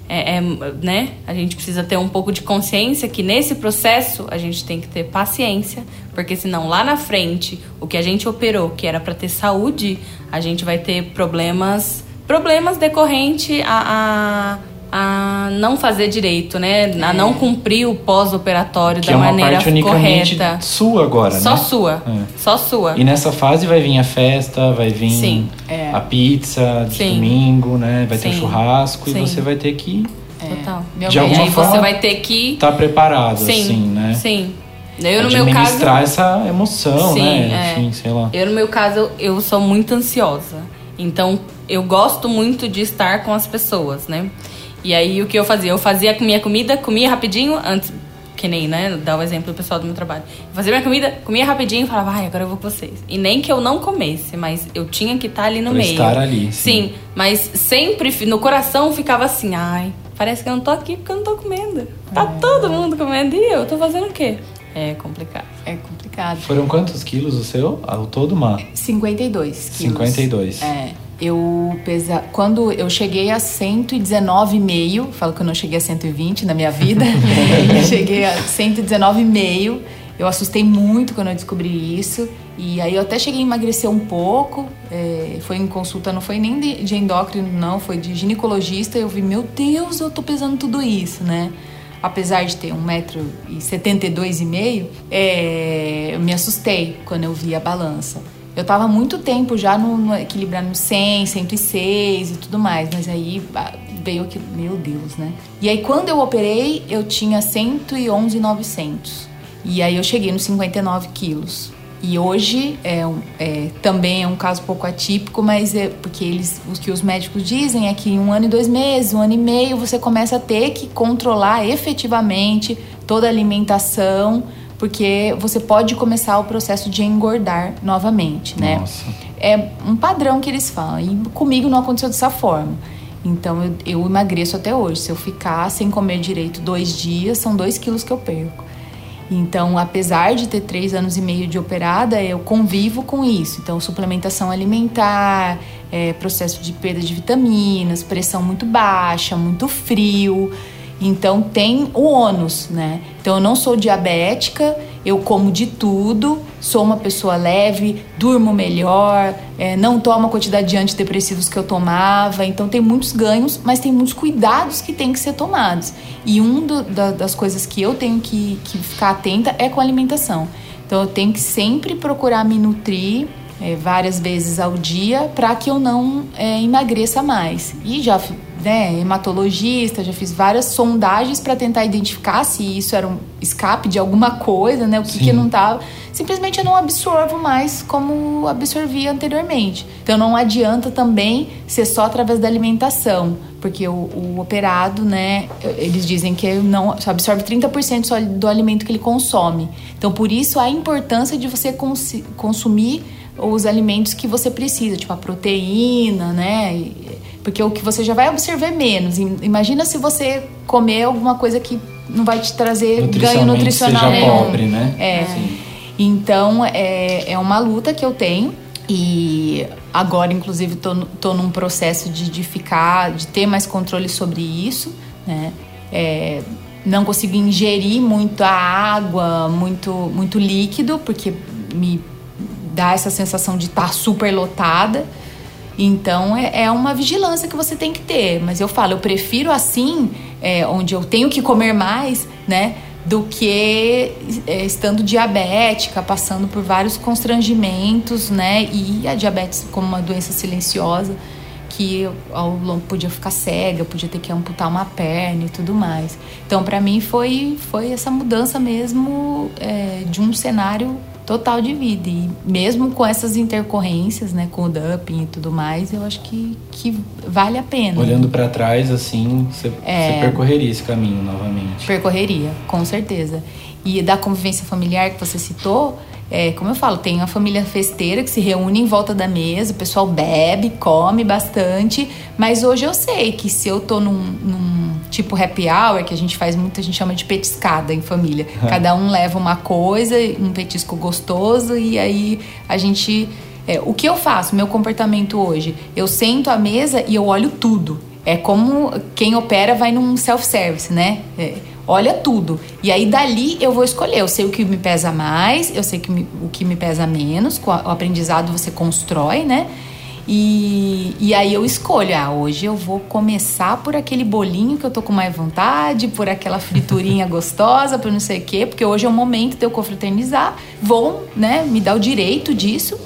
É, é, né? A gente precisa ter um pouco de consciência que nesse processo a gente tem que ter paciência, porque senão lá na frente o que a gente operou, que era para ter saúde, a gente vai ter problemas, problemas decorrente a, a, a não fazer direito, né? A não cumprir o pós-operatório da é uma maneira parte unicamente correta. sua agora, Só né? sua, É. só sua. E nessa fase vai vir a festa, vai vir Sim. É. a pizza de Sim. domingo, né? Vai ter o Sim. churrasco Sim. e você vai ter que Total. Meu De e alguma aí forma, você vai ter que estar preparado, sim, assim, né? sim. Eu no meu caso Administrar essa emoção, Sim, né? é. Enfim, sei lá. Eu, no meu caso, eu sou muito ansiosa. Então, eu gosto muito de estar com as pessoas, né? E aí, o que eu fazia? Eu fazia minha comida, comia rapidinho, antes... Que nem, né? Dar o exemplo do pessoal do meu trabalho. Eu fazia minha comida, comia rapidinho e falava, ai, agora eu vou com vocês. E nem que eu não comesse, mas eu tinha que estar ali no Pra meio. estar ali, sim. Sim, mas sempre no coração ficava assim, ai, parece que eu não tô aqui porque eu não tô comendo. Tá É. todo mundo comendo e eu tô fazendo o quê? É complicado. É complicado. Foram quantos quilos o seu? Ao todo, Má? 52 quilos. 52. É. Eu pesa... Quando eu cheguei a 119,5, falo que eu não cheguei a 120 na minha vida, cheguei a 119,5. Eu assustei muito quando eu descobri isso. E aí eu até cheguei a emagrecer um pouco. é, foi em consulta, não foi nem de, de endócrino, não, foi de ginecologista. Eu vi, meu Deus, eu tô pesando tudo isso, né? apesar de ter 1,72m, é, eu me assustei quando eu vi a balança. Eu tava muito tempo já no, no equilibrando no 100, 106 e tudo mais, mas aí ah, veio aquilo, meu Deus, né? E aí quando eu operei, eu tinha 111,900. E aí eu cheguei nos 59 quilos. E hoje é, é, também é um caso pouco atípico, mas é porque eles, o que os médicos dizem é que em um ano e dois meses, um ano e meio, você começa a ter que controlar efetivamente toda a alimentação, porque você pode começar o processo de engordar novamente, né? Nossa. É um padrão que eles falam. E comigo não aconteceu dessa forma. Então eu, eu emagreço até hoje. Se eu ficar sem comer direito dois dias, são dois quilos que eu perco. Então, apesar de ter três anos e meio de operada, eu convivo com isso. Então, suplementação alimentar, é, processo de perda de vitaminas, pressão muito baixa, muito frio. Então, tem o ônus, né? Então, eu não sou diabética, eu como de tudo, sou uma pessoa leve, durmo melhor, é, não tomo a quantidade de antidepressivos que eu tomava. Então, tem muitos ganhos, mas tem muitos cuidados que têm que ser tomados. E um do- da- das coisas que eu tenho que, que ficar atenta é com a alimentação. Então eu tenho que sempre procurar me nutrir é, várias vezes ao dia para que eu não é, emagreça mais. E já né, hematologista, já fiz várias sondagens para tentar identificar se isso era um escape de alguma coisa, né, o que, que não estava. Simplesmente eu não absorvo mais como absorvia anteriormente. Então não adianta também ser só através da alimentação, porque o, o operado, né, eles dizem que não só absorve 30% só do alimento que ele consome. Então por isso a importância de você cons consumir os alimentos que você precisa, tipo a proteína, né? Porque o que você já vai absorver menos. Imagina se você comer alguma coisa que não vai te trazer ganho nutricional. Seja pobre, né? É. Sim. Então é, é uma luta que eu tenho. E agora, inclusive, tô, tô num processo de, de ficar, de ter mais controle sobre isso, né? É, não consigo ingerir muita água, muito, muito líquido, porque me dá essa sensação de estar tá super lotada. Então é, é, uma vigilância que você tem que ter. Mas eu falo, eu prefiro assim, é, onde eu tenho que comer mais, né? Do que é, estando diabética, passando por vários constrangimentos, né? E a diabetes como uma doença silenciosa que ao longo podia ficar cega, podia ter que amputar uma perna e tudo mais. Então, para mim foi foi essa mudança mesmo é, de um cenário total de vida. E mesmo com essas intercorrências, né, com o dumping e tudo mais, eu acho que, que vale a pena. Olhando para trás, assim, você, é, percorreria esse caminho novamente? Percorreria, com certeza. E da convivência familiar que você citou, é, como eu falo, tem uma família festeira que se reúne em volta da mesa, o pessoal bebe, come bastante, mas hoje eu sei que se eu tô num, num tipo happy hour, que a gente faz muito, a gente chama de petiscada em família. Cada um leva uma coisa, um petisco gostoso, e aí a gente. É, o que eu faço, meu comportamento hoje? Eu sento à mesa e eu olho tudo. É como quem opera vai num self-service, né? É, olha tudo. E aí dali eu vou escolher. Eu sei o que me pesa mais, eu sei que me, o que me pesa menos. O aprendizado você constrói, né? E, e aí eu escolho, ah, hoje eu vou começar por aquele bolinho que eu tô com mais vontade, por aquela friturinha gostosa, por não sei o quê, porque hoje é o momento de eu confraternizar. Vou, né, me dar o direito disso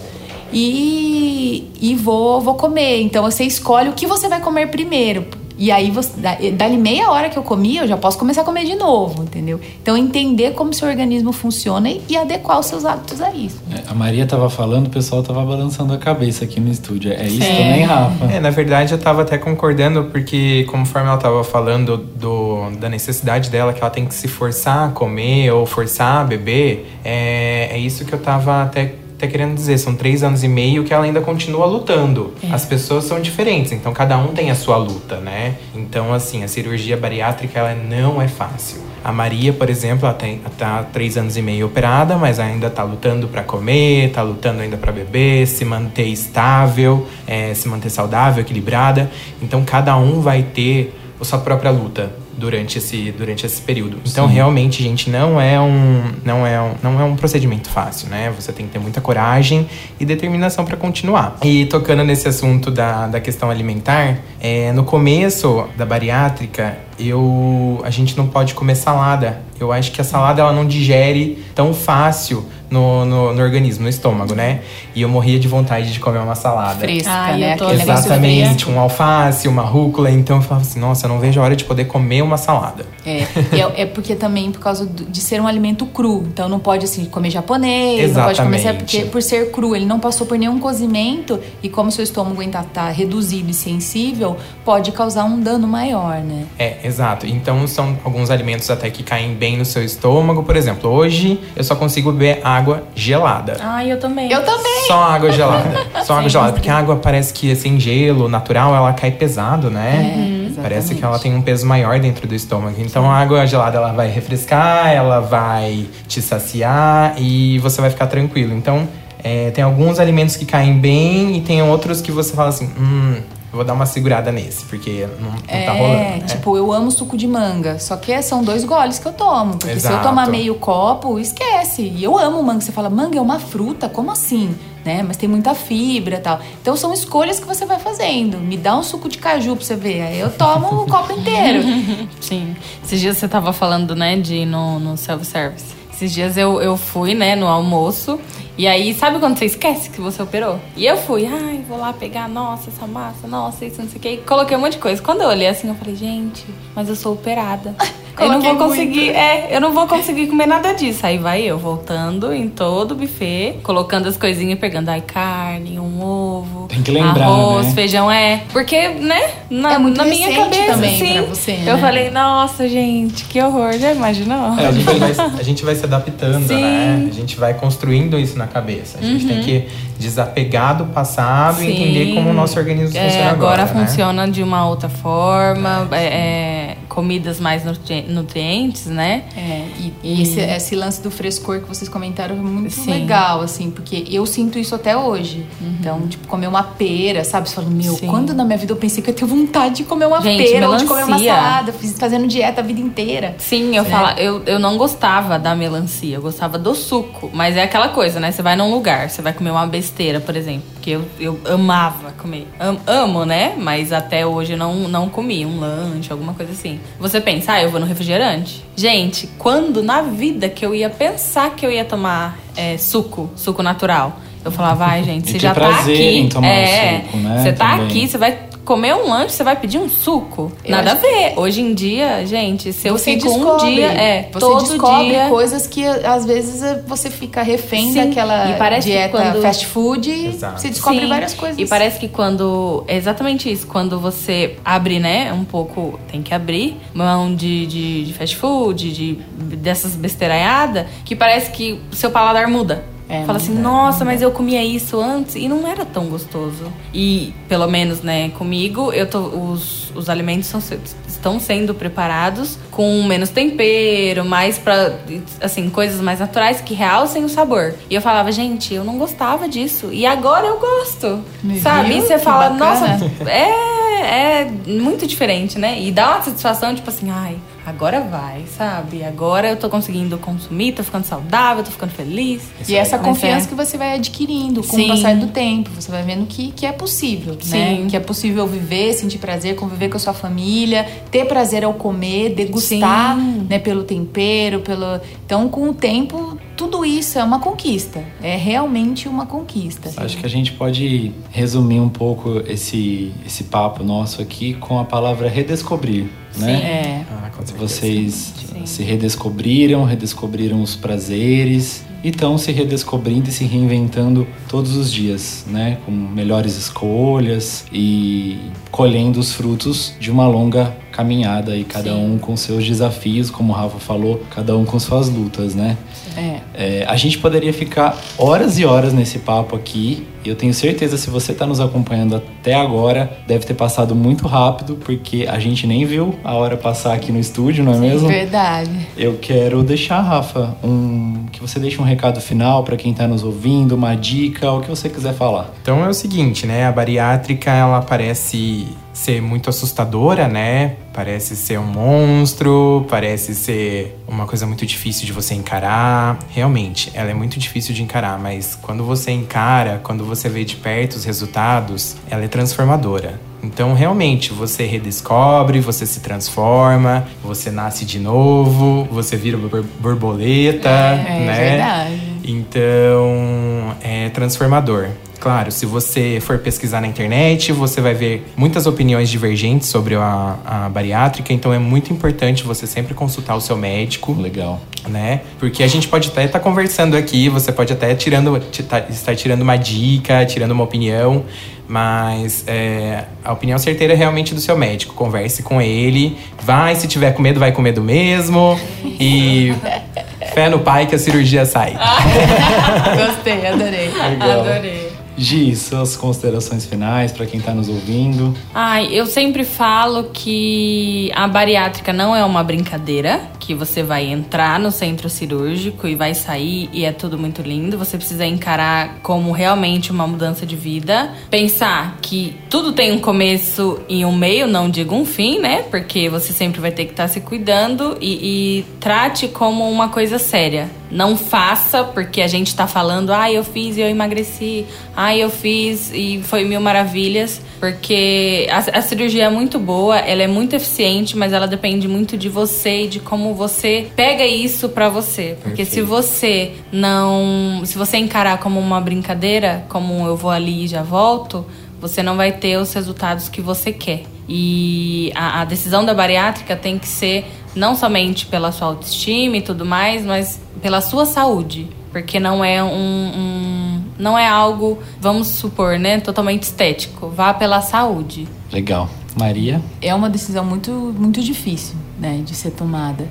e, e vou, vou comer. Então você escolhe o que você vai comer primeiro. E aí, você, dali meia hora que eu comi, eu já posso começar a comer de novo, entendeu? Então, entender como seu organismo funciona e, adequar os seus hábitos a isso. É, a Maria estava falando, o pessoal estava balançando a cabeça aqui no estúdio. É isso é. também, Rafa? É, na verdade, eu estava até concordando, porque conforme ela estava falando do, da necessidade dela, que ela tem que se forçar a comer ou forçar a beber, é, é isso que eu estava até tá querendo dizer, são três anos e meio que ela ainda continua lutando. É. As pessoas são diferentes, então cada um tem a sua luta, né? Então, assim, a cirurgia bariátrica ela não é fácil. A Maria, por exemplo, ela tem, tá três anos e meio operada, mas ainda tá lutando para comer, tá lutando ainda para beber, se manter estável, é, se manter saudável, equilibrada. Então, cada um vai ter a sua própria luta durante esse, durante esse período. Então, Sim. realmente, gente, não é, um, não, é um, não é um procedimento fácil, né? Você tem que ter muita coragem e determinação para continuar. E tocando nesse assunto da, da questão alimentar, é, no começo da bariátrica, eu, a gente não pode comer salada. Eu acho que a salada ela não digere tão fácil no, no, no, organismo, no estômago, né? E eu morria de vontade de comer uma salada. Fresca, ah, né? Exatamente, um alface, uma rúcula. Então eu falava assim, nossa, eu não vejo a hora de poder comer uma salada. É, é, é porque também por causa de ser um alimento cru. Então não pode, assim, comer japonês, Exatamente. não pode comer... Porque por ser cru, ele não passou por nenhum cozimento e como seu estômago ainda tá reduzido e sensível, pode causar um dano maior, né? É, exato. Então são alguns alimentos até que caem bem no seu estômago. Por exemplo, hoje eu só consigo beber água gelada. Ah, eu também. Eu também. Só água gelada. Só água gelada. Porque a água parece que, assim, gelo natural, ela cai pesado, né? É, parece que ela tem um peso maior dentro do estômago. Então a água gelada, ela vai refrescar, ela vai te saciar e você vai ficar tranquilo. Então, é, tem alguns alimentos que caem bem e tem outros que você fala assim, hum, vou dar uma segurada nesse, porque não, não tá é, tá rolando. É, tipo, eu amo suco de manga. Só que são dois goles que eu tomo. Porque Exato. se eu tomar meio copo, esquece. E eu amo manga. Você fala, manga é uma fruta? Como assim? Né? Mas tem muita fibra e tal. Então são escolhas que você vai fazendo. Me dá um suco de caju pra você ver. Aí eu tomo o copo inteiro. Sim. Esses dias você tava falando, né, de ir no, no self-service. Esses dias eu, eu fui, né, no almoço. E aí, sabe quando você esquece que você operou? E eu fui, ai, vou lá pegar, nossa, essa massa, nossa, isso, não sei o quê. E coloquei um monte de coisa. Quando eu olhei assim, eu falei, gente, mas eu sou operada. eu não vou conseguir, muito. é, eu não vou conseguir comer nada disso. Aí vai eu voltando em todo o buffet, colocando as coisinhas, pegando ai, carne, um ovo, Tem que lembrar, arroz, né? feijão, é. Porque, né, na, É muito na minha cabeça, também sim. pra você, Eu né? falei, nossa, gente, que horror, já imaginou? É, a, gente vai, a gente vai se adaptando, Sim. né? A gente vai construindo isso na cabeça. A gente tem que desapegar do passado e Sim. entender como o nosso organismo É, funciona agora agora. né? funciona de uma outra forma, é, é, comidas mais nutri- nutrientes, né? É, e, e esse, esse lance do frescor que vocês comentaram é muito Sim. legal, assim, porque eu sinto isso até hoje. Então, tipo, comer uma pera, sabe? Você fala, meu, Uhum. Sim. quando na minha vida eu pensei que eu ia ter vontade de comer uma Gente, pera ou de comer uma melancia. salada, fiz fazendo dieta a vida inteira. Sim, eu, Né? fala, eu, eu não gostava da melancia, eu gostava do suco. Mas é aquela coisa, né? Você vai num lugar, você vai comer uma besteira, por exemplo. Que eu, eu amava comer. Am- amo, né? Mas até hoje eu não, não comi um lanche, alguma coisa assim. Você pensa, ah, eu vou no refrigerante. Gente, quando na vida que eu ia pensar que eu ia tomar é, suco, suco natural? Eu falava, ai, gente, você já tá aqui. em tomar é, suco, né, Você tá também. aqui, você vai comer um lanche, você vai pedir um suco. Eu Nada a acho- ver. Hoje em dia, gente, se eu você fico descobre, um dia, é, você todo descobre dia. coisas que às vezes você fica refém Sim, daquela e parece que dieta quando- fast food Exato. você descobre Sim, várias coisas. E parece que quando. É exatamente isso. Quando você abre, né? Um pouco. Tem que abrir mão de, de, de fast food, de, dessas besteiraiadas, que parece que o seu paladar muda. É, Fala assim, nossa, mas eu comia isso antes e não era tão gostoso. E, pelo menos, né, comigo, eu tô, os, os alimentos são, estão sendo preparados com menos tempero, mais pra, assim, coisas mais naturais que realcem o sabor. E eu falava, gente, eu não gostava disso. E agora eu gosto. Me sabe? viu? E você Que fala, bacana. nossa, é, é muito diferente, né? E dá uma satisfação, tipo assim, ai, agora vai, sabe? Agora eu tô conseguindo consumir, tô ficando saudável, tô ficando feliz. E essa Mas confiança é. que você vai adquirindo com Sim. o passar do tempo. Você vai vendo que, que é possível, né? Sim. Que é possível viver, sentir prazer, conviver com a sua família, ter prazer ao comer, degustar, Sim. né? Pelo tempero, pelo... Então, com o tempo, tudo isso é uma conquista. É realmente uma conquista. Acho que a gente pode resumir um pouco esse, esse papo nosso aqui com a palavra redescobrir, né? É. Ah, com certeza. Vocês Sim. se redescobriram, redescobriram os prazeres e estão se redescobrindo e se reinventando todos os dias, né? Com melhores escolhas e colhendo os frutos de uma longa caminhada e cada Sim. um com seus desafios, como o Rafa falou, cada um com suas lutas, né? É. É, a gente poderia ficar horas e horas nesse papo aqui. E eu tenho certeza, se você está nos acompanhando até agora, deve ter passado muito rápido, porque a gente nem viu a hora passar aqui no estúdio, não é mesmo? Verdade. Eu quero deixar, Rafa, um que você deixe um recado final para quem está nos ouvindo, uma dica, o que você quiser falar. Então é o seguinte, né? A bariátrica, ela parece ser muito assustadora, né? Parece ser um monstro, parece ser uma coisa muito difícil de você encarar. Realmente, ela é muito difícil de encarar, mas quando você encara, quando você vê de perto os resultados, ela é transformadora. Então, realmente, você redescobre, você se transforma, você nasce de novo, você vira borboleta, É, né? verdade. Então, é transformador. Claro, se você for pesquisar na internet, você vai ver muitas opiniões divergentes sobre a, a bariátrica, então é muito importante você sempre consultar o seu médico, Legal. né? Porque a gente pode até estar conversando aqui, você pode até tirando, ti- tá- estar tirando uma dica, tirando uma opinião, mas é, a opinião certeira é realmente do seu médico. Converse com ele, vai, se tiver com medo, vai com medo mesmo, e fé no pai que a cirurgia sai. Gostei, adorei. Legal. Adorei. Gi, suas considerações finais para quem está nos ouvindo. Ai, eu sempre falo que a bariátrica não é uma brincadeira, que você vai entrar no centro cirúrgico e vai sair e é tudo muito lindo. Você precisa encarar como realmente uma mudança de vida. Pensar que tudo tem um começo e um meio, não digo um fim, né? Porque você sempre vai ter que estar se cuidando e, e trate como uma coisa séria. Não faça porque a gente tá falando, ah, eu fiz e eu emagreci, ah, eu fiz e foi mil maravilhas. Porque a, a cirurgia é muito boa, ela é muito eficiente, mas ela depende muito de você e de como você pega isso para você. Porque Perfeito. se você não. Se você encarar como uma brincadeira, como eu vou ali e já volto, você não vai ter os resultados que você quer. E a, a decisão da bariátrica tem que ser não somente pela sua autoestima e tudo mais, mas pela sua saúde. Porque não é um, um não é algo, vamos supor, né, totalmente estético. Vá pela saúde. Legal. Maria? É uma decisão muito, muito difícil, né, de ser tomada.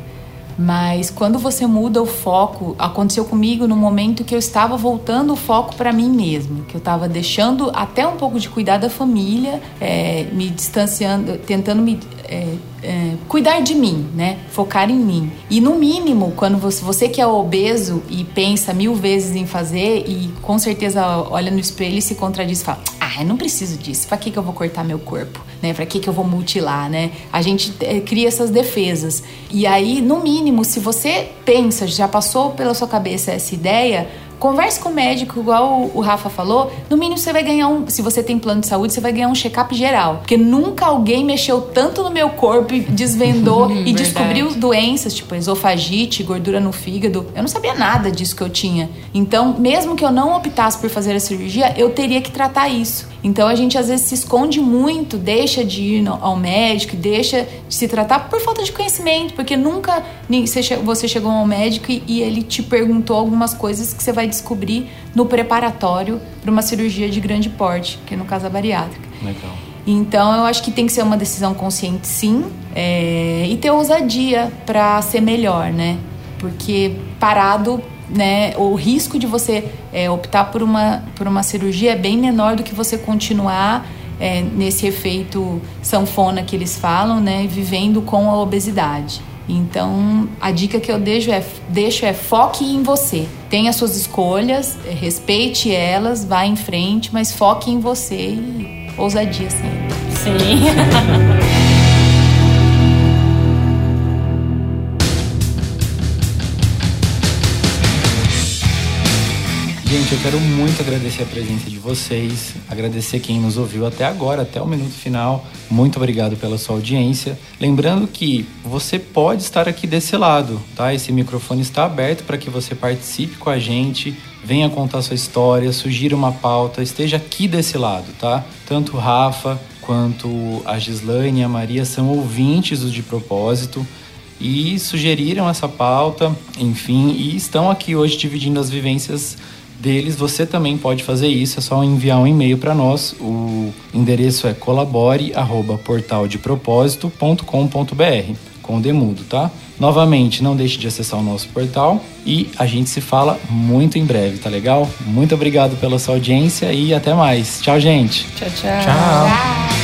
Mas quando você muda o foco, aconteceu comigo no momento que eu estava voltando o foco para mim mesmo, que eu estava deixando até um pouco de cuidar da família, é, me distanciando, tentando me é, é, cuidar de mim, né? Focar em mim. E no mínimo, quando você, você que é obeso e pensa mil vezes em fazer e com certeza olha no espelho e se contradiz fala: Ah, eu não preciso disso. Para que, que eu vou cortar meu corpo? Né? Para que, que eu vou mutilar, né? A gente é, cria essas defesas. E aí, no mínimo, se você pensa, já passou pela sua cabeça essa ideia, Converse com o médico, igual o Rafa falou. No mínimo, você vai ganhar um. Se você tem plano de saúde, você vai ganhar um check-up geral. Porque nunca alguém mexeu tanto no meu corpo e desvendou e descobriu doenças, tipo esofagite, gordura no fígado. Eu não sabia nada disso que eu tinha. Então, mesmo que eu não optasse por fazer a cirurgia, eu teria que tratar isso. Então a gente às vezes se esconde muito, deixa de ir ao médico, deixa de se tratar por falta de conhecimento, porque nunca você chegou ao médico e ele te perguntou algumas coisas que você vai descobrir no preparatório para uma cirurgia de grande porte, que é no caso a bariátrica. Legal. Então eu acho que tem que ser uma decisão consciente, sim, é, e ter ousadia para ser melhor, né? Porque parado né, o risco de você é, optar por uma, por uma cirurgia é bem menor do que você continuar é, nesse efeito sanfona que eles falam, né, vivendo com a obesidade. Então, a dica que eu deixo é, deixo é foque em você. Tenha suas escolhas, é, respeite elas, vá em frente, mas foque em você e ousadia sempre. Sim. Gente, eu quero muito agradecer a presença de vocês, agradecer quem nos ouviu até agora, até o minuto final. Muito obrigado pela sua audiência. Lembrando que você pode estar aqui desse lado, tá? Esse microfone está aberto para que você participe com a gente, venha contar sua história, sugira uma pauta, esteja aqui desse lado, tá? Tanto o Rafa quanto a Gislaine e a Maria são ouvintes do De Propósito e sugeriram essa pauta, enfim, e estão aqui hoje dividindo as vivências deles, você também pode fazer isso, é só enviar um e-mail para nós. O endereço é colabore@portaldepropósito.com.br com o Demudo, tá? Novamente, não deixe de acessar o nosso portal e a gente se fala muito em breve, tá legal? Muito obrigado pela sua audiência e até mais. Tchau, gente. Tchau, tchau. Tchau. tchau.